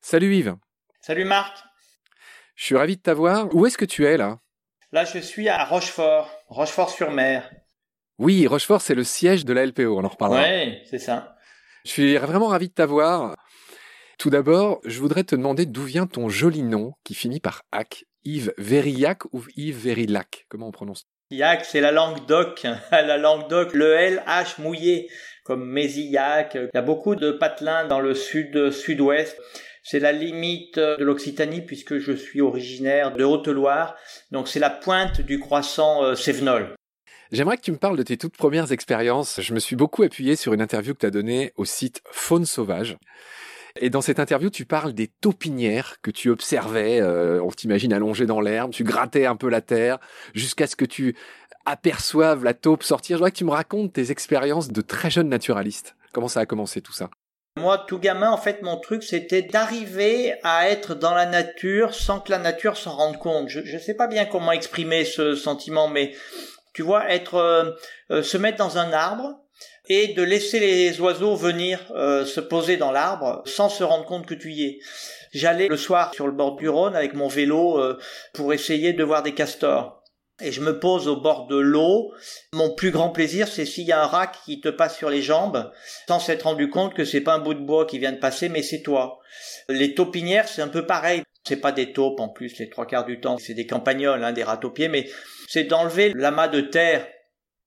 Salut Yves. Salut Marc. Je suis ravi de t'avoir. Où est-ce que tu es là? Là, je suis à Rochefort, Rochefort-sur-Mer. Oui, Rochefort, c'est le siège de la LPO, on en reparlera. Oui, c'est ça. Je suis vraiment ravi de t'avoir. Tout d'abord, je voudrais te demander d'où vient ton joli nom qui finit par Ac. Yves Verillac ou Yves Verillac? Comment on prononce? Yac, c'est la langue d'oc. la langue d'oc, le LH mouillé, comme Mézillac. Il y a beaucoup de patelins dans le sud-sud-ouest. C'est la limite de l'Occitanie puisque je suis originaire de Haute-Loire. Donc c'est la pointe du croissant euh, Cévenol. J'aimerais que tu me parles de tes toutes premières expériences. Je me suis beaucoup appuyé sur une interview que tu as donnée au site Faune Sauvage. Et dans cette interview, tu parles des taupinières que tu observais, euh, on t'imagine allongé dans l'herbe, tu grattais un peu la terre, jusqu'à ce que tu aperçoives la taupe sortir. Je voudrais que tu me racontes tes expériences de très jeune naturaliste. Comment ça a commencé tout ça? Moi, tout gamin, en fait, mon truc, c'était d'arriver à être dans la nature sans que la nature s'en rende compte. Je ne sais pas bien comment exprimer ce sentiment, mais tu vois, être, euh, euh, se mettre dans un arbre et de laisser les oiseaux venir euh, se poser dans l'arbre sans se rendre compte que tu y es. J'allais le soir sur le bord du Rhône avec mon vélo pour essayer de voir des castors et je me pose au bord de l'eau. Mon plus grand plaisir, c'est s'il y a un rat qui te passe sur les jambes, sans s'être rendu compte que c'est pas un bout de bois qui vient de passer, mais c'est toi. Les taupinières, c'est un peu pareil. C'est pas des taupes en plus, les trois quarts du temps, c'est des campagnols, hein, des rats pied, mais c'est d'enlever l'amas de terre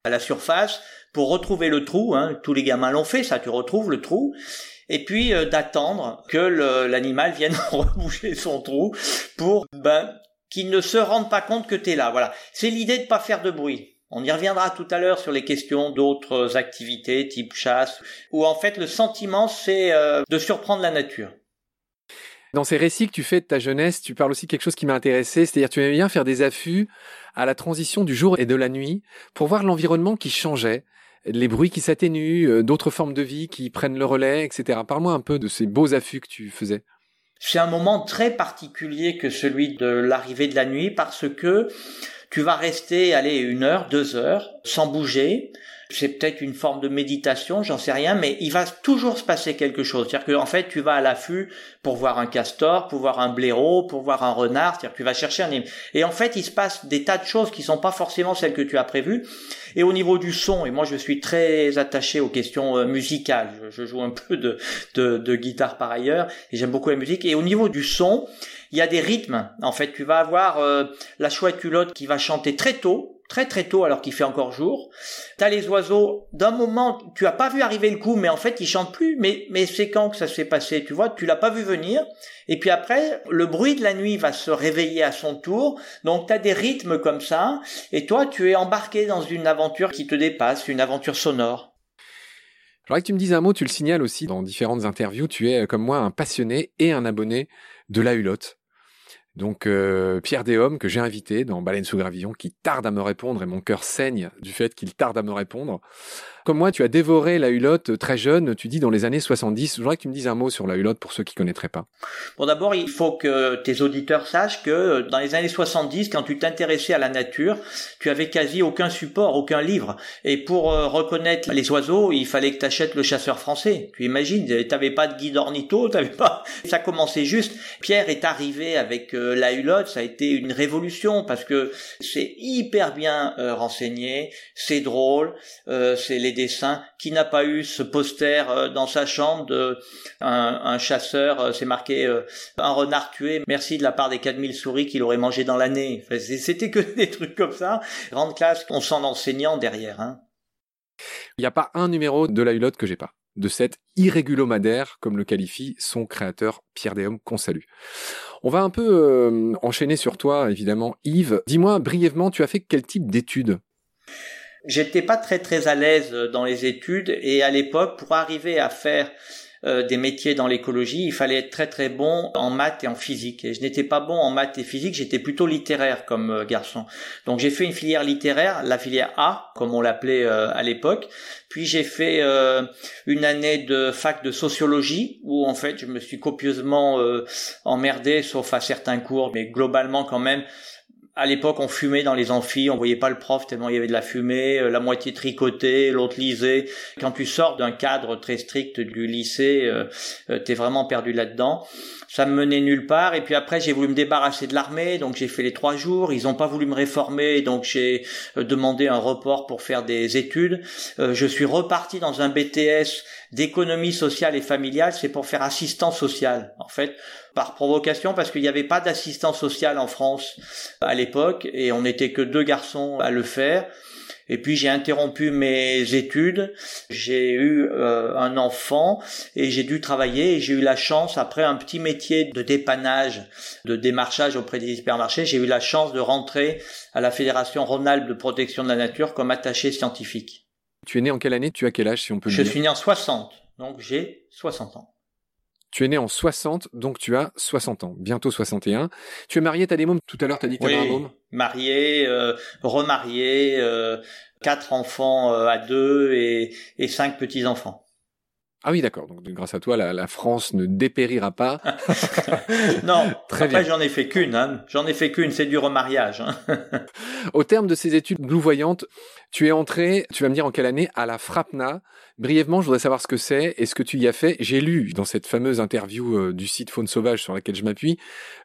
à la surface pour retrouver le trou. Hein. Tous les gamins l'ont fait, ça, tu retrouves le trou et puis euh, d'attendre que l'animal vienne reboucher son trou pour ben qu'ils ne se rendent pas compte que tu es là. Voilà. C'est l'idée de pas faire de bruit. On y reviendra tout à l'heure sur les questions d'autres activités type chasse, où en fait le sentiment c'est euh, de surprendre la nature. Dans ces récits que tu fais de ta jeunesse, tu parles aussi quelque chose qui m'a intéressé, c'est-à-dire tu aimais bien faire des affûts à la transition du jour et de la nuit pour voir l'environnement qui changeait, les bruits qui s'atténuent, euh, d'autres formes de vie qui prennent le relais, etc. Parle-moi un peu de ces beaux affûts que tu faisais. C'est un moment très particulier que celui de l'arrivée de la nuit parce que tu vas rester, aller une heure, deux heures, sans bouger, c'est peut-être une forme de méditation, j'en sais rien, mais il va toujours se passer quelque chose. C'est-à-dire qu'en fait, tu vas à l'affût pour voir un castor, pour voir un blaireau, pour voir un renard, c'est-à-dire que tu vas chercher un... Et en fait, il se passe des tas de choses qui sont pas forcément celles que tu as prévues. Et au niveau du son, et moi je suis très attaché aux questions euh, musicales, je, joue un peu de, de, de guitare par ailleurs, et j'aime beaucoup la musique. Et au niveau du son, il y a des rythmes. En fait, tu vas avoir euh, la chouette culotte qui va chanter très tôt, très très tôt alors qu'il fait encore jour. T'as les oiseaux, d'un moment, tu as pas vu arriver le coup, mais en fait ils chantent plus. Mais mais c'est quand que ça s'est passé, tu vois? Tu l'as pas vu venir. Et puis après, le bruit de la nuit va se réveiller à son tour. Donc t'as des rythmes comme ça, et toi tu es embarqué dans une aventure qui te dépasse, une aventure sonore. voudrais que tu me dises un mot, tu le signales aussi dans différentes interviews, tu es comme moi un passionné et un abonné de la Hulotte. Donc euh, Pierre Déhomme, que j'ai invité dans Baleine sous gravillon, qui tarde à me répondre et mon cœur saigne du fait qu'il tarde à me répondre. Comme moi, tu as dévoré la hulotte très jeune, tu dis dans les années 70. Je voudrais que tu me dises un mot sur la hulotte pour ceux qui connaîtraient pas. Bon, d'abord, il faut que tes auditeurs sachent que dans les années 70, quand tu t'intéressais à la nature, tu avais quasi aucun support, aucun livre. Et pour euh, reconnaître les oiseaux, il fallait que tu achètes le chasseur français. Tu imagines, tu n'avais pas de guide ornitho, t'avais pas. Ça commençait juste. Pierre est arrivé avec euh, la hulotte, ça a été une révolution parce que c'est hyper bien euh, renseigné, c'est drôle, c'est les qui n'a pas eu ce poster euh, dans sa chambre un, chasseur, euh, c'est marqué euh, un renard tué, merci de la part des 4000 souris qu'il aurait mangé dans l'année. C'était que des trucs comme ça. Grande classe, on sent l'enseignant derrière. Hein. Il n'y a pas un numéro de la Hulotte que j'ai pas de cette irrégulomadaire, comme le qualifie son créateur Pierre Déhomme, qu'on salue. On va un peu enchaîner sur toi, évidemment. Yves, dis-moi brièvement, tu as fait quel type d'études? J'étais pas très très à l'aise euh, dans les études et à l'époque pour arriver à faire euh, des métiers dans l'écologie, il fallait être très très bon en maths et en physique. Et je n'étais pas bon en maths et physique, j'étais plutôt littéraire comme euh, garçon. Donc j'ai fait une filière littéraire, la filière A, comme on l'appelait à l'époque. Puis j'ai fait une année de fac de sociologie, où en fait je me suis copieusement emmerdé, sauf à certains cours, mais globalement quand même à l'époque, on fumait dans les amphis, on voyait pas le prof tellement il y avait de la fumée, la moitié tricotée, l'autre lisait. Quand tu sors d'un cadre très strict du lycée, euh, t'es vraiment perdu là-dedans ça me menait nulle part. Et puis après, j'ai voulu me débarrasser de l'armée, donc j'ai fait les trois jours. Ils n'ont pas voulu me réformer, donc j'ai euh, demandé un report pour faire des études. Euh, je suis reparti dans un BTS d'économie sociale et familiale, c'est pour faire assistant social, en fait, par provocation, parce qu'il n'y avait pas d'assistant social en France à l'époque, et on n'était que deux garçons à le faire. Et puis j'ai interrompu mes études, j'ai eu euh, un enfant et j'ai dû travailler et j'ai eu la chance, après un petit métier de dépannage, de démarchage auprès des hypermarchés, j'ai eu la chance de rentrer à la Fédération Rhône-Alpes de protection de la nature comme attaché scientifique. Tu es né en quelle année? Tu as quel âge si on peut Je suis né en 60, donc j'ai 60 ans. Tu es né en 60, donc tu as 60 ans, bientôt 61. Tu es marié, tu as des mômes? Tout à l'heure, tu as dit que tu un môme Marié, euh, remarié, euh, quatre enfants euh, à deux et, et cinq petits-enfants. Ah oui, d'accord. Donc, grâce à toi, la, France ne dépérira pas. non, Très après, j'en ai fait qu'une. Hein. J'en ai fait qu'une, c'est du remariage. Hein. Au terme de ces études louvoyantes, tu es entré, tu vas me dire en quelle année, à la Frapna. Brièvement, je voudrais savoir ce que c'est et ce que tu y as fait. J'ai lu dans cette fameuse interview euh, du site Faune Sauvage sur laquelle je m'appuie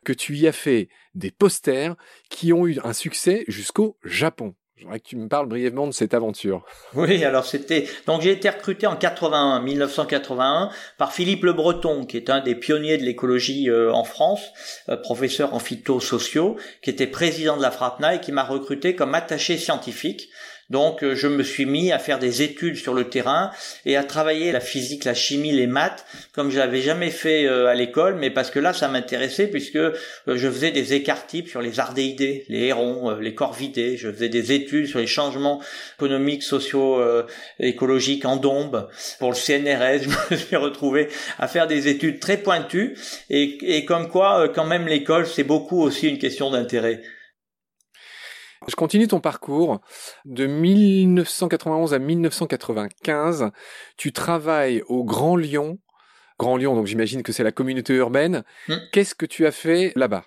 que tu y as fait des posters qui ont eu un succès jusqu'au Japon. Que tu me parles brièvement de cette aventure. Oui, alors c'était donc j'ai été recruté en 81, 1981 par Philippe Le Breton, qui est un des pionniers de l'écologie euh, en France, euh, professeur en phytosociaux, qui était président de la FRAPNA et qui m'a recruté comme attaché scientifique donc euh, je me suis mis à faire des études sur le terrain et à travailler la physique, la chimie, les maths comme je l'avais jamais fait euh, à l'école, mais parce que là ça m'intéressait puisque euh, je faisais des écarts types sur les ardéidés, les hérons, les corvidés, je faisais des études sur les changements économiques, sociaux, écologiques en dombe. Pour le CNRS, je me suis retrouvé à faire des études très pointues et, et comme quoi quand même l'école c'est beaucoup aussi une question d'intérêt. Je continue ton parcours. De 1991 à 1995, tu travailles au Grand Lyon. Grand Lyon, donc j'imagine que c'est la communauté urbaine. Hmm. Qu'est-ce que tu as fait là-bas?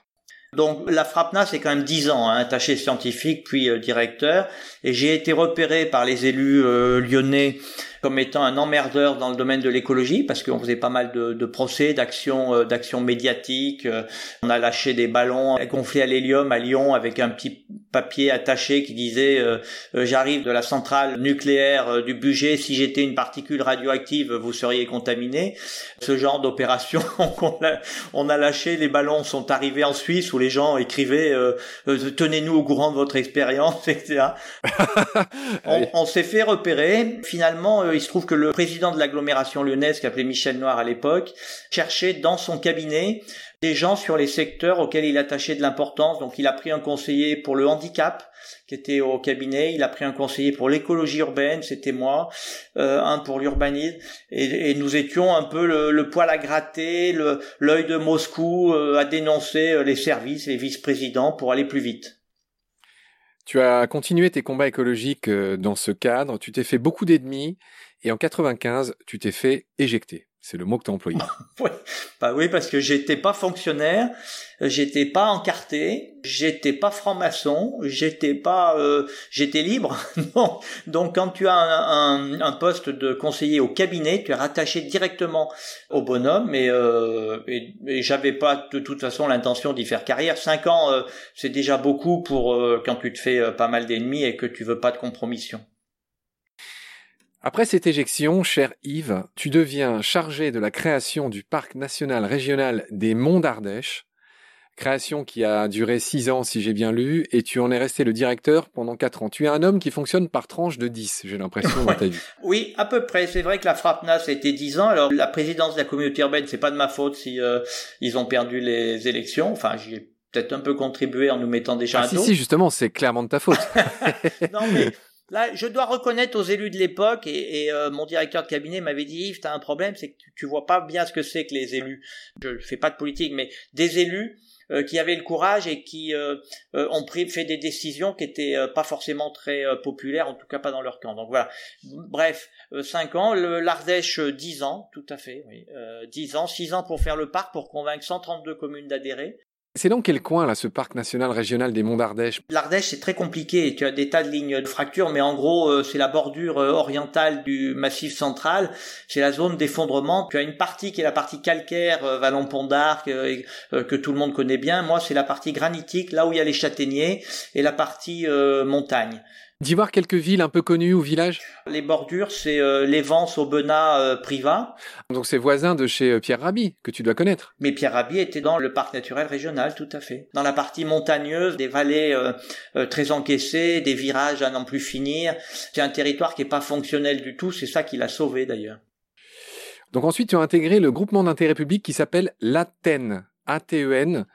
Donc la FRAPNA, c'est quand même dix ans, hein, attaché scientifique puis euh, directeur, et j'ai été repéré par les élus euh, lyonnais comme étant un emmerdeur dans le domaine de l'écologie parce qu'on faisait pas mal de, de procès, d'actions, euh, d'actions médiatiques. Euh, on a lâché des ballons gonflés à l'hélium à Lyon avec un petit papier attaché qui disait euh, j'arrive de la centrale nucléaire du budget. Si j'étais une particule radioactive, vous seriez contaminé. Ce genre d'opération, on, on, a lâché. Les ballons sont arrivés en Suisse où les gens écrivaient tenez-nous au courant de votre expérience, etc. on, on s'est fait repérer. Finalement il se trouve que le président de l'agglomération lyonnaise, qui appelait Michel Noir à l'époque, cherchait dans son cabinet des gens sur les secteurs auxquels il attachait de l'importance. Donc il a pris un conseiller pour le handicap qui était au cabinet, il a pris un conseiller pour l'écologie urbaine, c'était moi, euh, un pour l'urbanisme, et, nous étions un peu le, poil à gratter, l'œil de Moscou euh, à dénoncer euh, les services, les vice-présidents pour aller plus vite. Tu as continué tes combats écologiques dans ce cadre, tu t'es fait beaucoup d'ennemis, et en 95, tu t'es fait éjecter. C'est le mot que tu as employé. oui. Bah oui, parce que j'étais pas fonctionnaire, j'étais pas encarté, j'étais pas franc-maçon, j'étais pas, euh, j'étais libre. non. Donc quand tu as un, poste de conseiller au cabinet, tu es rattaché directement au bonhomme, et, euh, et, j'avais pas de toute façon l'intention d'y faire carrière. Cinq ans, euh, c'est déjà beaucoup pour euh, quand tu te fais pas mal d'ennemis et que tu veux pas de compromission. Après cette éjection, cher Yves, tu deviens chargé de la création du parc national régional des Monts d'Ardèche, création qui a duré six ans si j'ai bien lu, et tu en es resté le directeur pendant quatre ans. Tu es un homme qui fonctionne par tranche de dix, j'ai l'impression, dans ta vie. Oui, à peu près. C'est vrai que la FRAPNA, c'était dix ans. Alors, la présidence de la communauté urbaine, c'est pas de ma faute si euh, ils ont perdu les élections. Enfin, j'y ai peut-être un peu contribué en nous mettant déjà ah, un si, si, justement, c'est clairement de ta faute. non, mais Là, je dois reconnaître aux élus de l'époque, et, euh, mon directeur de cabinet m'avait dit, Yves, t'as un problème, c'est que tu, vois pas bien ce que c'est que les élus. Je fais pas de politique, mais des élus euh, qui avaient le courage et qui euh, ont pris, fait des décisions qui étaient pas forcément très populaires, en tout cas pas dans leur camp. Donc voilà. Bref, cinq ans, l'Ardèche dix ans, tout à fait, oui, dix ans, six ans pour faire le parc, pour convaincre 132 communes d'adhérer. C'est dans quel coin, là, ce parc national régional des Monts d'Ardèche? L'Ardèche, c'est très compliqué. Tu as des tas de lignes de fracture, mais en gros, euh, c'est la bordure euh, orientale du massif central. C'est la zone d'effondrement. Tu as une partie qui est la partie calcaire, euh, Vallon-Pont d'Arc, que tout le monde connaît bien. Moi, c'est la partie granitique, là où il y a les châtaigniers, et la partie montagne. D'y voir quelques villes un peu connues ou villages? Les bordures, c'est euh, les Vents, Aubenas, euh, Privas. Donc c'est voisin de chez euh, Pierre Rabhi, que tu dois connaître. Mais Pierre Rabhi était dans le parc naturel régional, tout à fait. Dans la partie montagneuse, des vallées très encaissées, des virages à n'en plus finir. C'est un territoire qui n'est pas fonctionnel du tout, c'est ça qui l'a sauvé d'ailleurs. Donc ensuite, tu as intégré le groupement d'intérêt public qui s'appelle l'ATEN, A-T-E-N,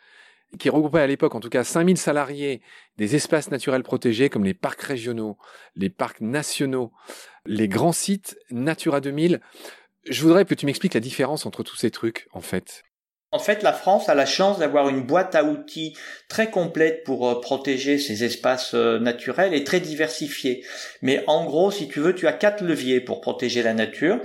qui regroupait à l'époque en tout cas 5000 salariés des espaces naturels protégés comme les parcs régionaux, les parcs nationaux, les grands sites Natura 2000. Je voudrais que tu m'expliques la différence entre tous ces trucs en fait. En fait, la France a la chance d'avoir une boîte à outils très complète pour euh, protéger ses espaces euh, naturels et très diversifiée. Mais en gros, si tu veux, tu as quatre leviers pour protéger la nature.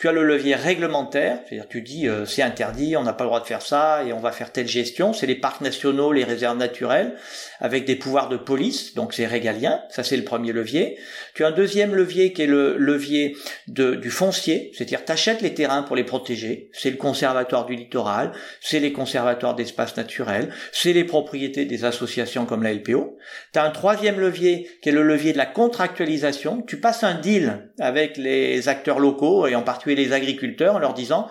Tu as le levier réglementaire, c'est-à-dire tu dis euh, c'est interdit, on n'a pas le droit de faire ça et on va faire telle gestion. C'est les parcs nationaux, les réserves naturelles, avec des pouvoirs de police, donc c'est régalien. Ça c'est le premier levier. Tu as un deuxième levier qui est le levier de, du foncier, c'est-à-dire tu achètes les terrains pour les protéger. C'est le conservatoire du littoral, c'est les conservatoires d'espaces naturels, c'est les propriétés des associations comme la LPO. Tu as un troisième levier qui est le levier de la contractualisation. Tu passes un deal avec les acteurs locaux et en particulier les agriculteurs en leur disant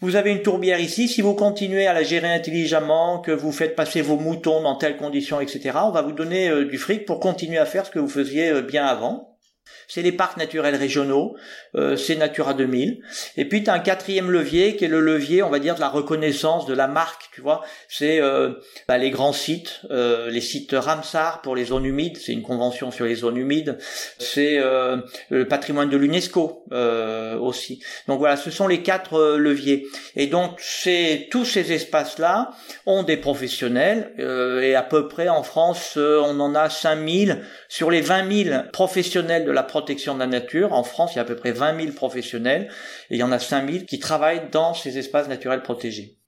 vous avez une tourbière ici, si vous continuez à la gérer intelligemment, que vous faites passer vos moutons dans telles conditions, etc., on va vous donner euh, du fric pour continuer à faire ce que vous faisiez euh, bien avant c'est les parcs naturels régionaux, euh, c'est Natura 2000. Et puis tu as un quatrième levier qui est le levier, on va dire, de la reconnaissance de la marque, tu vois. C'est euh, bah, les grands sites, euh, les sites Ramsar pour les zones humides, c'est une convention sur les zones humides. C'est le patrimoine de l'UNESCO aussi. Donc voilà, ce sont les quatre leviers. Et donc c'est tous ces espaces-là ont des professionnels et à peu près en France, on en a 5000 sur les 20 000 professionnels de la protection de la nature, en France, il y a à peu près 20 000 professionnels et il y en a 5 000 qui travaillent dans ces espaces naturels protégés.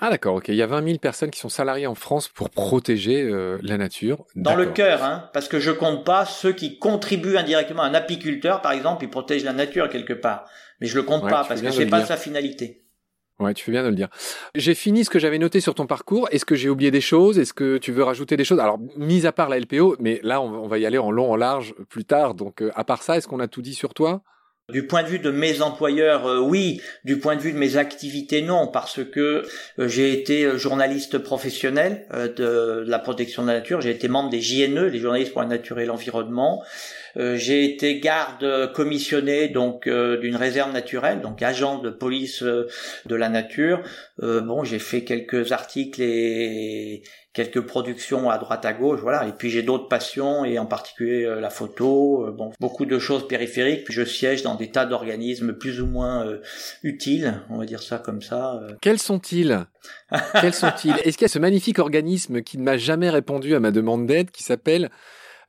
Ah d'accord, ok. Il y a 20 000 personnes qui sont salariées en France pour protéger euh, la nature. Dans le cœur, hein, parce que je compte pas ceux qui contribuent indirectement. Un apiculteur, par exemple, il protège la nature quelque part, mais je le compte pas parce que c'est pas sa finalité. Ouais, tu fais bien de le dire. J'ai fini ce que j'avais noté sur ton parcours. Est-ce que j'ai oublié des choses? Est-ce que tu veux rajouter des choses? Alors, mis à part la LPO, mais là, on va y aller en long, en large plus tard. Donc, euh, à part ça, est-ce qu'on a tout dit sur toi? Du point de vue de mes employeurs, euh, oui. Du point de vue de mes activités, non, parce que euh, j'ai été journaliste professionnel de, la protection de la nature. J'ai été membre des JNE, les journalistes pour la nature et l'environnement. Euh, j'ai été garde commissionné donc euh, d'une réserve naturelle, donc agent de police euh, de la nature. bon, j'ai fait quelques articles et quelques productions à droite à gauche, voilà. Et puis j'ai d'autres passions et en particulier la photo, bon, beaucoup de choses périphériques. Puis je siège dans des tas d'organismes plus ou moins utiles, on va dire ça comme ça. Quels sont-ils? Quels sont-ils? Est-ce qu'il y a ce magnifique organisme qui ne m'a jamais répondu à ma demande d'aide qui s'appelle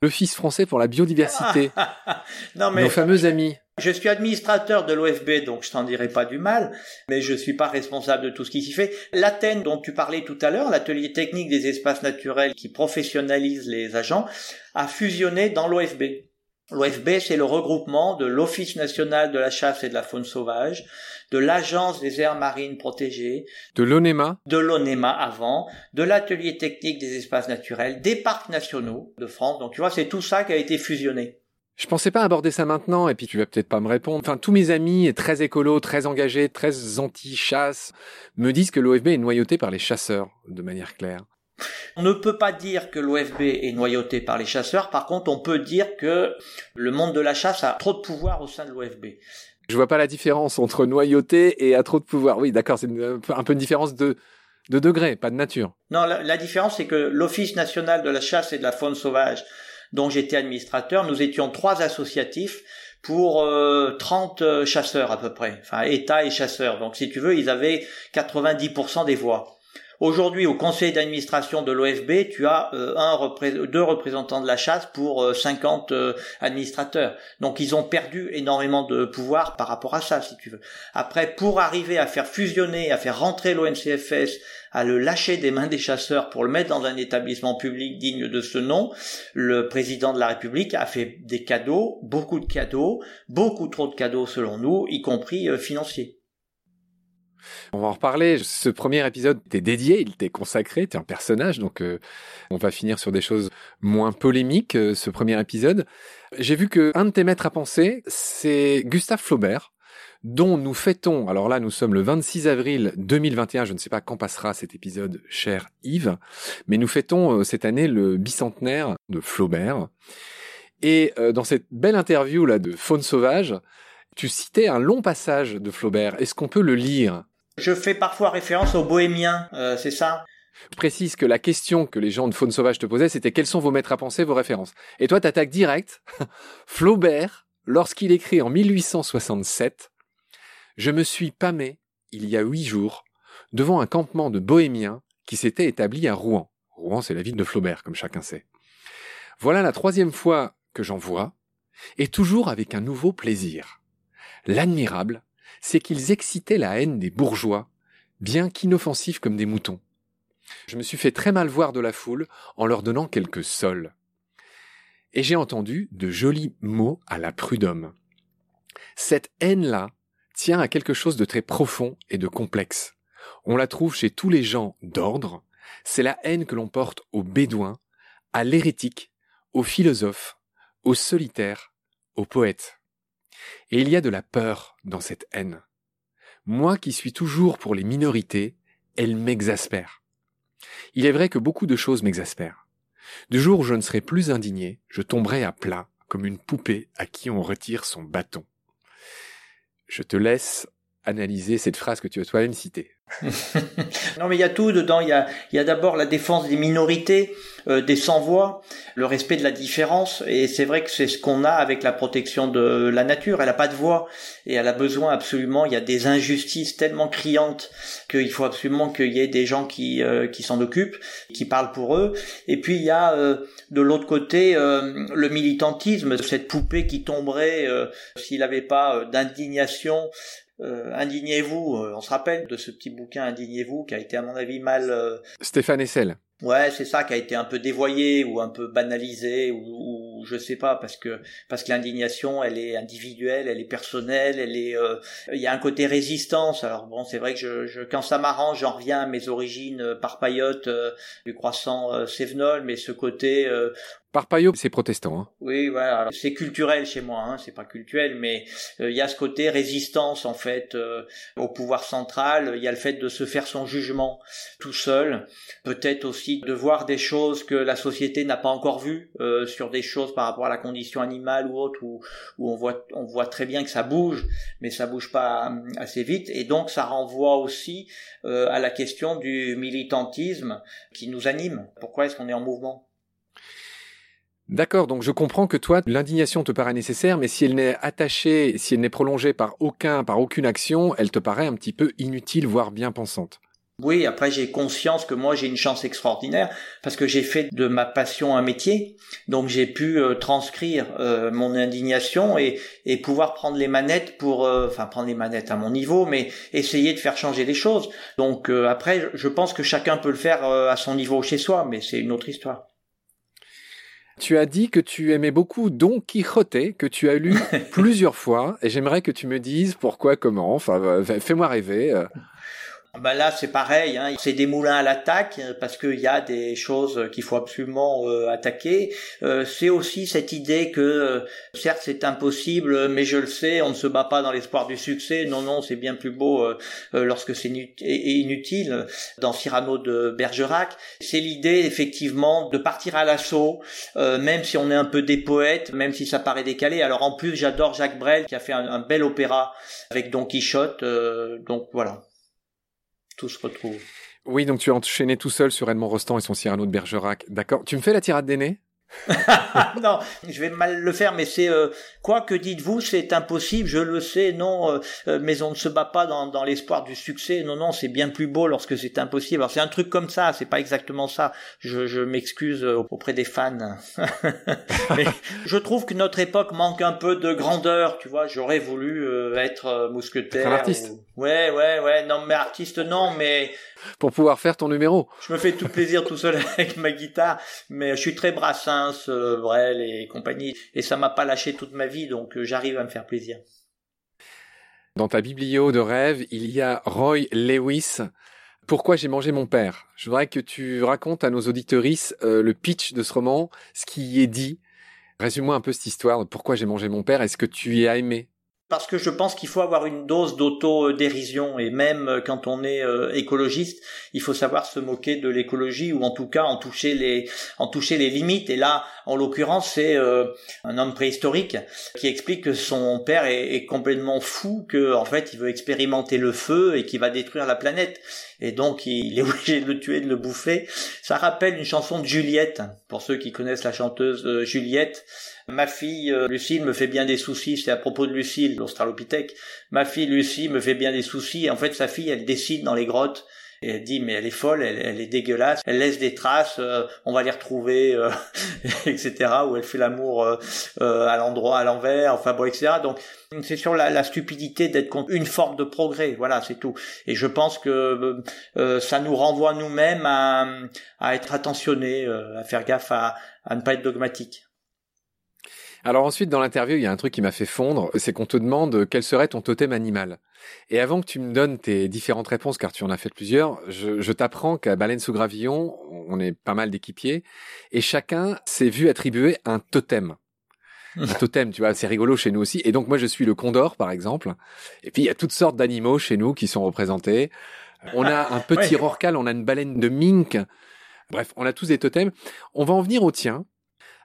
l'Office français pour la biodiversité? non, mais... Nos fameux amis. Je suis administrateur de l'OFB, donc je t'en dirai pas du mal, mais je suis pas responsable de tout ce qui s'y fait. L'Athènes dont tu parlais tout à l'heure, l'atelier technique des espaces naturels qui professionnalise les agents, a fusionné dans l'OFB. L'OFB, c'est le regroupement de l'Office national de la chasse et de la faune sauvage, de l'Agence des aires marines protégées, de l'ONEMA, de l'ONEMA avant, de l'Atelier technique des espaces naturels, des parcs nationaux de France. Donc tu vois, c'est tout ça qui a été fusionné. Je pensais pas aborder ça maintenant, et puis tu vas peut-être pas me répondre. Enfin, tous mes amis très écolos, très engagés, très anti-chasse, me disent que l'OFB est noyauté par les chasseurs, de manière claire. On ne peut pas dire que l'OFB est noyauté par les chasseurs, par contre on peut dire que le monde de la chasse a trop de pouvoir au sein de l'OFB. Je vois pas la différence entre noyauté et a trop de pouvoir. Oui, d'accord, c'est un peu une différence de, de degré, pas de nature. Non, la, différence, c'est que l'Office national de la chasse et de la faune sauvage, dont j'étais administrateur, nous étions trois associatifs pour 30 euh, chasseurs à peu près, enfin État et chasseurs. Donc si tu veux, ils avaient 90% des voix. Aujourd'hui, au conseil d'administration de l'OFB, tu as euh, deux représentants de la chasse pour 50 euh, euh, administrateurs. Donc ils ont perdu énormément de pouvoir par rapport à ça, si tu veux. Après, pour arriver à faire fusionner, à faire rentrer l'ONCFS, à le lâcher des mains des chasseurs pour le mettre dans un établissement public digne de ce nom, le président de la République a fait des cadeaux, beaucoup de cadeaux, beaucoup trop de cadeaux selon nous, y compris financiers. On va en reparler. Ce premier épisode t'est dédié, il t'est consacré, t'es un personnage, donc euh, on va finir sur des choses moins polémiques. Euh, ce premier épisode, j'ai vu que un de tes maîtres à penser, c'est Gustave Flaubert, dont nous fêtons. Alors là, nous sommes le 26 avril 2021. Je ne sais pas quand passera cet épisode, cher Yves, mais nous fêtons euh, cette année le bicentenaire de Flaubert. Et dans cette belle interview là de Faune sauvage, tu citais un long passage de Flaubert. Est-ce qu'on peut le lire? Je fais parfois référence aux bohémiens, euh, c'est ça? Je précise que la question que les gens de Faune Sauvage te posaient, c'était quels sont vos maîtres à penser, vos références? Et toi, t'attaques direct. Flaubert, lorsqu'il écrit en 1867, Je me suis pâmé, il y a huit jours, devant un campement de bohémiens qui s'était établi à Rouen. Rouen, c'est la ville de Flaubert, comme chacun sait. Voilà la troisième fois que j'en vois, et toujours avec un nouveau plaisir. L'admirable, c'est qu'ils excitaient la haine des bourgeois, bien qu'inoffensifs comme des moutons. Je me suis fait très mal voir de la foule en leur donnant quelques sols. Et j'ai entendu de jolis mots à la prud'homme. Cette haine-là tient à quelque chose de très profond et de complexe. On la trouve chez tous les gens d'ordre. C'est la haine que l'on porte aux bédouins, à l'hérétique, aux philosophes, aux solitaires, aux poètes. Et il y a de la peur dans cette haine. Moi qui suis toujours pour les minorités, elle m'exaspère. Il est vrai que beaucoup de choses m'exaspèrent. Du jour où je ne serai plus indigné, je tomberai à plat comme une poupée à qui on retire son bâton. Je te laisse analyser cette phrase que tu as toi-même citée. non, mais il y a tout dedans. Il y a, d'abord la défense des minorités, euh, des sans-voix, le respect de la différence. Et c'est vrai que c'est ce qu'on a avec la protection de la nature. Elle n'a pas de voix et elle a besoin absolument. Il y a des injustices tellement criantes qu'il faut absolument qu'il y ait des gens qui euh, s'en occupent, qui parlent pour eux. Et puis il y a euh, de l'autre côté le militantisme, cette poupée qui tomberait s'il n'avait pas d'indignation euh, Indignez-vous, euh, on se rappelle de ce petit bouquin Indignez-vous qui a été à mon avis mal... Euh, Stéphane Essel. Ouais, c'est ça qui a été un peu dévoyé ou un peu banalisé ou, ou je sais pas parce que parce que l'indignation elle est individuelle, elle est personnelle, elle est il y a un côté résistance. Alors bon, c'est vrai que je, je quand ça m'arrange, j'en reviens à mes origines par paillotte du croissant Sévenol, mais ce côté Parpaillot, c'est protestant. Hein. Oui, voilà. C'est culturel chez moi, hein. c'est pas culturel, mais euh, il y a ce côté résistance en fait euh, au pouvoir central. Il y a le fait de se faire son jugement tout seul, peut-être aussi de voir des choses que la société n'a pas encore vues euh, sur des choses par rapport à la condition animale ou autre, où, on voit on voit très bien que ça bouge, mais ça bouge pas assez vite, et donc ça renvoie aussi à la question du militantisme qui nous anime. Pourquoi est-ce qu'on est en mouvement? D'accord, donc je comprends que toi, l'indignation te paraît nécessaire, mais si elle n'est attachée, si elle n'est prolongée par aucun, par aucune action, elle te paraît un petit peu inutile, voire bien pensante. Oui, après j'ai conscience que moi j'ai une chance extraordinaire parce que j'ai fait de ma passion un métier, donc j'ai pu euh, transcrire euh, mon indignation et, pouvoir prendre les manettes pour, euh, enfin prendre les manettes à mon niveau, mais essayer de faire changer les choses. Donc après, je pense que chacun peut le faire à son niveau chez soi, mais c'est une autre histoire. Tu as dit que tu aimais beaucoup Don Quixote, que tu as lu plusieurs fois, et j'aimerais que tu me dises pourquoi, comment. Enfin, euh, fais-moi rêver. Euh. Ben là, c'est pareil. Hein. C'est des moulins à l'attaque euh, parce qu'il y a des choses qu'il faut absolument euh, attaquer. Euh, c'est aussi cette idée que certes c'est impossible, mais je le sais, on ne se bat pas dans l'espoir du succès. Non, non, c'est bien plus beau lorsque c'est inutile. Dans Cyrano de Bergerac, c'est l'idée effectivement de partir à l'assaut, même si on est un peu des poètes, même si ça paraît décalé. Alors en plus, j'adore Jacques Brel qui a fait un, un bel opéra avec Don Quichotte. donc voilà tout se retrouve. Oui, donc tu as enchaîné tout seul sur Edmond Rostand et son Cyrano de Bergerac. D'accord. Tu me fais la tirade nez? non, je vais mal le faire, mais c'est euh, quoi que dites-vous, c'est impossible, je le sais, non, euh, euh, mais on ne se bat pas dans, dans l'espoir du succès, non, non, c'est bien plus beau lorsque c'est impossible. Alors c'est un truc comme ça, c'est pas exactement ça. Je, je m'excuse auprès des fans, mais je trouve que notre époque manque un peu de grandeur, tu vois. J'aurais voulu être mousquetaire. un artiste. Ouais, ouais, ouais. Non, mais artiste, non, mais pour pouvoir faire ton numéro. Je me fais tout plaisir tout seul avec ma guitare, mais je suis très Euh, Brel et compagnie, et ça m'a pas lâché toute ma vie, donc euh, j'arrive à me faire plaisir. Dans ta biblio de rêve, il y a Roy Lewis. Pourquoi j'ai mangé mon père? Je voudrais que tu racontes à nos auditorices euh, le pitch de ce roman, ce qui y est dit. Résume-moi un peu cette histoire pourquoi j'ai mangé mon père? Et ce que tu y as aimé? Parce que je pense qu'il faut avoir une dose d'auto-dérision et même euh, quand on est euh, écologiste, il faut savoir se moquer de l'écologie ou en tout cas en toucher les en toucher les limites. Et là, en l'occurrence, c'est euh, un homme préhistorique qui explique que son père est, complètement fou, que en fait il veut expérimenter le feu et qu'il va détruire la planète. Et donc il est obligé de le tuer, de le bouffer. Ça rappelle une chanson de Juliette pour ceux qui connaissent la chanteuse Juliette. Ma fille euh, Lucie me fait bien des soucis, c'est à propos de Lucille, l'Australopithèque. Ma fille Lucie me fait bien des soucis. En fait, sa fille, elle décide dans les grottes et elle dit mais elle est folle, elle, est dégueulasse, elle laisse des traces, euh, on va les retrouver, euh, etc. Où elle fait l'amour à l'endroit, à l'envers, enfin bon, etc. Donc c'est sur la, stupidité d'être contre une forme de progrès, voilà, c'est tout. Et je pense que ça nous renvoie nous-mêmes à, à être attentionnés, à faire gaffe à, à ne pas être dogmatique. Alors ensuite, dans l'interview, il y a un truc qui m'a fait fondre, c'est qu'on te demande quel serait ton totem animal. Et avant que tu me donnes tes différentes réponses, car tu en as fait plusieurs, je, t'apprends qu'à Baleine sous Gravillon, on est pas mal d'équipiers, et chacun s'est vu attribuer un totem. un totem, tu vois, c'est rigolo chez nous aussi. Et donc moi, je suis le condor, par exemple. Et puis il y a toutes sortes d'animaux chez nous qui sont représentés. On a un petit rorcal, on a une baleine de mink. Bref, on a tous des totems. On va en venir au tien.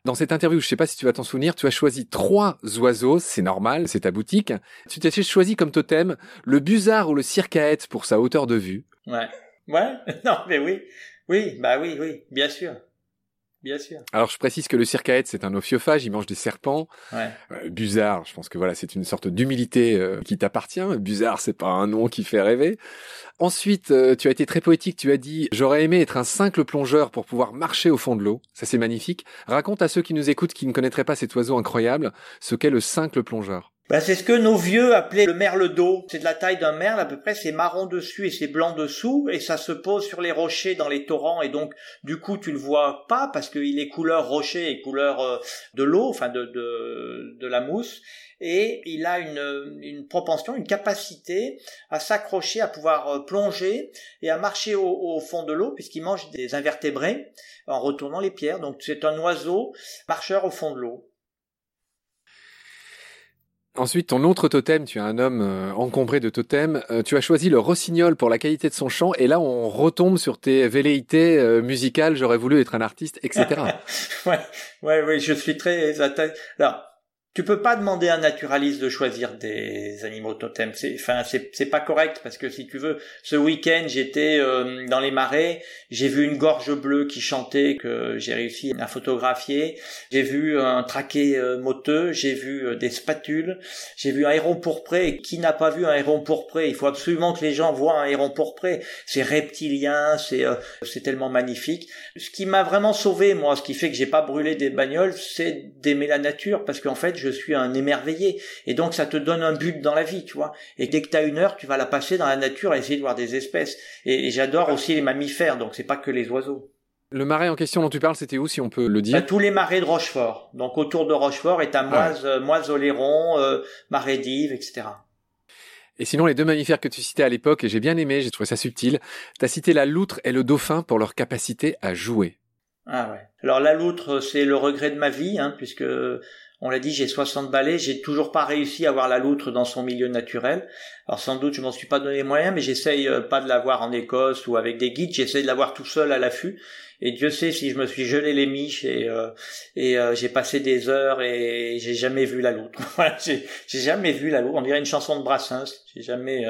Dans cette interview, je ne sais pas si tu vas t'en souvenir, tu as choisi trois oiseaux, c'est normal, c'est ta boutique. Tu t'es choisi comme totem le busard ou le circaète pour sa hauteur de vue. Ouais. Ouais, non, mais oui. Oui, bah oui, oui, bien sûr. Bien sûr. Alors je précise que le circaète c'est un ophiophage, il mange des serpents. Ouais. Euh, Busard, je pense que voilà, c'est une sorte d'humilité euh, qui t'appartient. Busard, c'est pas un nom qui fait rêver. Ensuite, euh, tu as été très poétique, tu as dit j'aurais aimé être un simple plongeur pour pouvoir marcher au fond de l'eau. Ça c'est magnifique. Raconte à ceux qui nous écoutent qui ne connaîtraient pas cet oiseau incroyable ce qu'est le simple plongeur. Ben, c'est ce que nos vieux appelaient le merle d'eau. C'est de la taille d'un merle à peu près, c'est marron dessus et c'est blanc dessous, et ça se pose sur les rochers dans les torrents, et donc du coup tu le vois pas parce qu'il est couleur rocher et couleur euh, de l'eau, enfin de, de, de la mousse, et il a une, une propension, une capacité à s'accrocher, à pouvoir euh, plonger et à marcher au, au fond de l'eau puisqu'il mange des invertébrés en retournant les pierres. Donc c'est un oiseau marcheur au fond de l'eau. Ensuite, ton autre totem, tu es un homme euh, encombré de totems. Euh, tu as choisi le rossignol pour la qualité de son chant, et là, on retombe sur tes velléités euh, musicales. J'aurais voulu être un artiste, etc. ouais, ouais, ouais, je suis très tu peux pas demander à un naturaliste de choisir des animaux totems. C'est, enfin, c'est, c'est pas correct parce que si tu veux, ce week-end j'étais euh, dans les marais, j'ai vu une gorge bleue qui chantait que j'ai réussi à photographier. J'ai vu un traquet euh, moteux, j'ai vu euh, des spatules, j'ai vu un héron pourpré. Qui n'a pas vu un héron pourpré? Il faut absolument que les gens voient un héron pourpré. C'est reptilien, c'est, c'est tellement magnifique. Ce qui m'a vraiment sauvé, moi, ce qui fait que j'ai pas brûlé des bagnoles, c'est d'aimer la nature parce qu'en fait je suis un émerveillé. Et donc ça te donne un but dans la vie, tu vois. Et dès que tu as une heure, tu vas la passer dans la nature à essayer de voir des espèces. Et, j'adore aussi les mammifères, donc c'est pas que les oiseaux. Le marais en question dont tu parles, c'était où, si on peut le dire bah, Tous les marais de Rochefort. Donc autour de Rochefort est à Moise, ah Moise Oléron, euh, Marais d'Yves, etc. Et sinon, les deux mammifères que tu citais à l'époque, et j'ai bien aimé, j'ai trouvé ça subtil, tu as cité la loutre et le dauphin pour leur capacité à jouer. Ah ouais. Alors la loutre, c'est le regret de ma vie, hein, puisque on l'a dit, j'ai 60 balais, j'ai toujours pas réussi à voir la loutre dans son milieu naturel. Alors sans doute, je m'en suis pas donné moyen, mais j'essaye euh, pas de la voir en Écosse ou avec des guides, j'essaye de la voir tout seul à l'affût. Et Dieu sait si je me suis gelé les miches et euh, euh, j'ai passé des heures et j'ai jamais vu la loutre. J'ai jamais vu la loutre. On dirait une chanson de Brassens. J'ai jamais.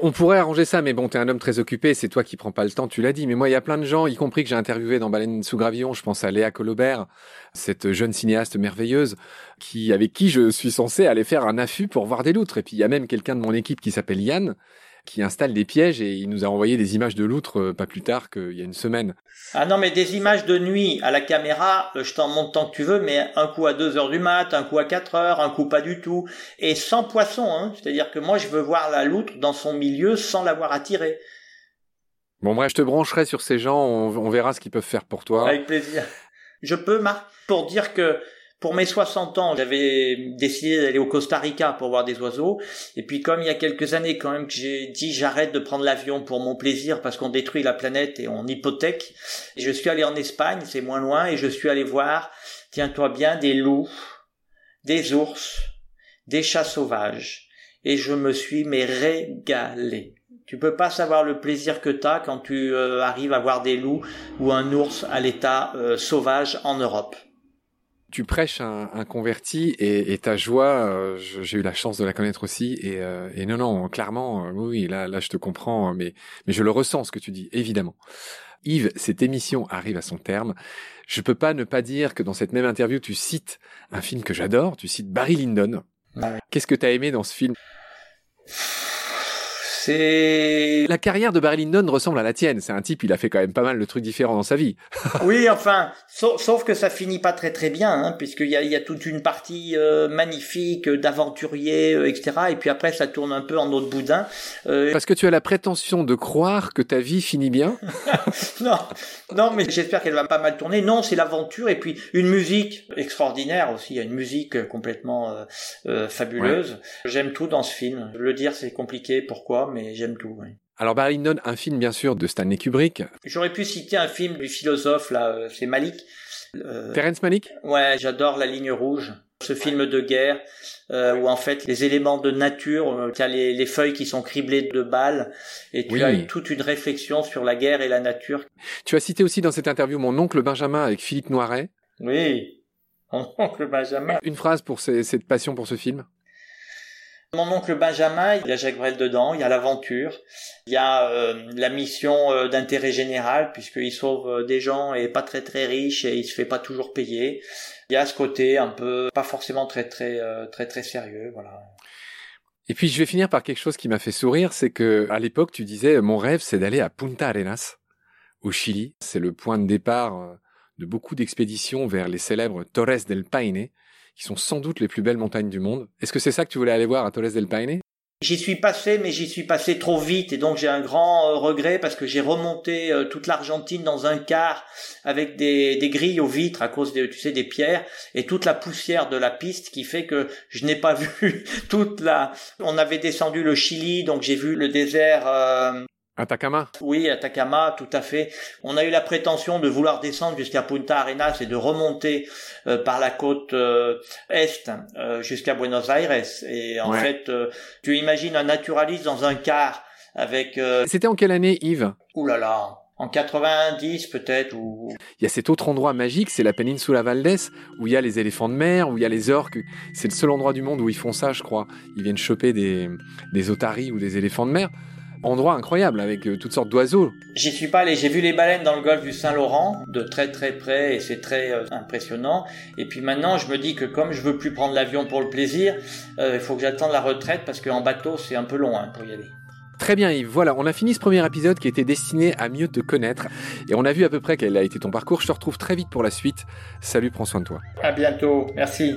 On pourrait arranger ça, mais bon, t'es un homme très occupé, c'est toi qui prends pas le temps, tu l'as dit. Mais moi, il y a plein de gens, y compris que j'ai interviewé dans Baleine sous gravillon. Je pense à Léa Colobert, cette jeune cinéaste merveilleuse, qui avec qui je suis censé aller faire un affût pour voir des loutres. Et puis il y a même quelqu'un de mon équipe qui s'appelle Yann, qui installe des pièges et il nous a envoyé des images de loutres euh, pas plus tard qu'il y a une semaine. Ah non, mais des images de nuit à la caméra, euh, je t'en montre tant que tu veux, mais un coup à 2 heures du mat, un coup à 4 heures, un coup pas du tout, et sans poisson, hein. C'est-à-dire que moi, je veux voir la loutre dans son milieu sans l'avoir attirée. Bon bref, je te brancherai sur ces gens, on, on verra ce qu'ils peuvent faire pour toi. Avec plaisir. Je peux, Marc, pour dire que pour mes 60 ans, j'avais décidé d'aller au Costa Rica pour voir des oiseaux. Et puis comme il y a quelques années quand même que j'ai dit j'arrête de prendre l'avion pour mon plaisir parce qu'on détruit la planète et on hypothèque, je suis allé en Espagne, c'est moins loin, et je suis allé voir, tiens-toi bien, des loups, des ours, des chats sauvages. Et je me suis mais régalé. Tu peux pas savoir le plaisir que t'as quand tu euh, arrives à voir des loups ou un ours à l'état euh, sauvage en Europe tu prêches un, un converti et, et, ta joie, euh, j'ai eu la chance de la connaître aussi. Et, euh, et non, non, clairement, euh, oui, là, là, je te comprends, mais, mais je le ressens ce que tu dis, évidemment. Yves, cette émission arrive à son terme. Je peux pas ne pas dire que dans cette même interview, tu cites un film que j'adore. Tu cites Barry Lyndon. Qu'est-ce que tu as aimé dans ce film? C'est la carrière de Barry Lyndon ressemble à la tienne. C'est un type, il a fait quand même pas mal de trucs différents dans sa vie. oui, enfin, sauf, sauf, que ça finit pas très très bien, hein, puisqu'il y a, il y a toute une partie euh, magnifique d'aventurier, euh, etc. Et puis après, ça tourne un peu en autre boudin. Euh... Parce que tu as la prétention de croire que ta vie finit bien. non, non, mais j'espère qu'elle va pas mal tourner. Non, c'est l'aventure et puis une musique extraordinaire aussi. Il y a une musique complètement euh, euh, fabuleuse. Ouais. J'aime tout dans ce film. Le dire, c'est compliqué. Pourquoi? Mais j'aime tout. Alors Barry Lyndon, un film bien sûr de Stanley Kubrick. J'aurais pu citer un film du philosophe là, euh, c'est Malik. Euh... Terrence Malick. Ouais, j'adore La Ligne Rouge. Ce film de guerre euh, où en fait les éléments de nature, euh, tu as les, les, feuilles qui sont criblées de balles et tu oui. as toute une réflexion sur la guerre et la nature. Tu as cité aussi dans cette interview mon oncle Benjamin avec Philippe Noiret. Oui, mon oncle Benjamin. Une phrase pour ces, cette passion pour ce film? Mon oncle Benjamin, il y a Jacques Brel dedans, il y a l'aventure, il y a euh, la mission euh, d'intérêt général puisqu'il sauve euh, des gens et pas très très riches et il se fait pas toujours payer. Il y a ce côté un peu pas forcément très très très très sérieux, voilà. Et puis je vais finir par quelque chose qui m'a fait sourire, c'est que à l'époque tu disais mon rêve c'est d'aller à Punta Arenas au Chili, c'est le point de départ de beaucoup d'expéditions vers les célèbres Torres del Paine qui sont sans doute les plus belles montagnes du monde. Est-ce que c'est ça que tu voulais aller voir à Torres del Paine? J'y suis passé, mais j'y suis passé trop vite et donc j'ai un grand euh, regret parce que j'ai remonté euh, toute l'Argentine dans un car avec des, des grilles aux vitres à cause des, tu sais, des pierres et toute la poussière de la piste qui fait que je n'ai pas vu toute la. On avait descendu le Chili, donc j'ai vu le désert. Euh... Atacama? Oui, Atacama, tout à fait. On a eu la prétention de vouloir descendre jusqu'à Punta Arenas et de remonter euh, par la côte euh, est euh, jusqu'à Buenos Aires. Et en ouais. fait, euh, tu imagines un naturaliste dans un car avec... C'était en quelle année, Yves? Ouh là là en 90 peut-être ou il y a cet autre endroit magique, c'est la péninsula Valdés où il y a les éléphants de mer, où il y a les orques. C'est le seul endroit du monde où ils font ça, je crois. Ils viennent choper des des otaries ou des éléphants de mer endroit incroyable avec euh, toutes sortes d'oiseaux. J'y suis pas allé, j'ai vu les baleines dans le golfe du Saint-Laurent de très très près et c'est très euh, impressionnant. Et puis maintenant, je me dis que comme je veux plus prendre l'avion pour le plaisir, euh, il faut que j'attende la retraite parce qu'en bateau, c'est un peu long hein, pour y aller. Très bien Yves, voilà, on a fini ce premier épisode qui était destiné à mieux te connaître et on a vu à peu près quel a été ton parcours. Je te retrouve très vite pour la suite. Salut, prends soin de toi. À bientôt, merci.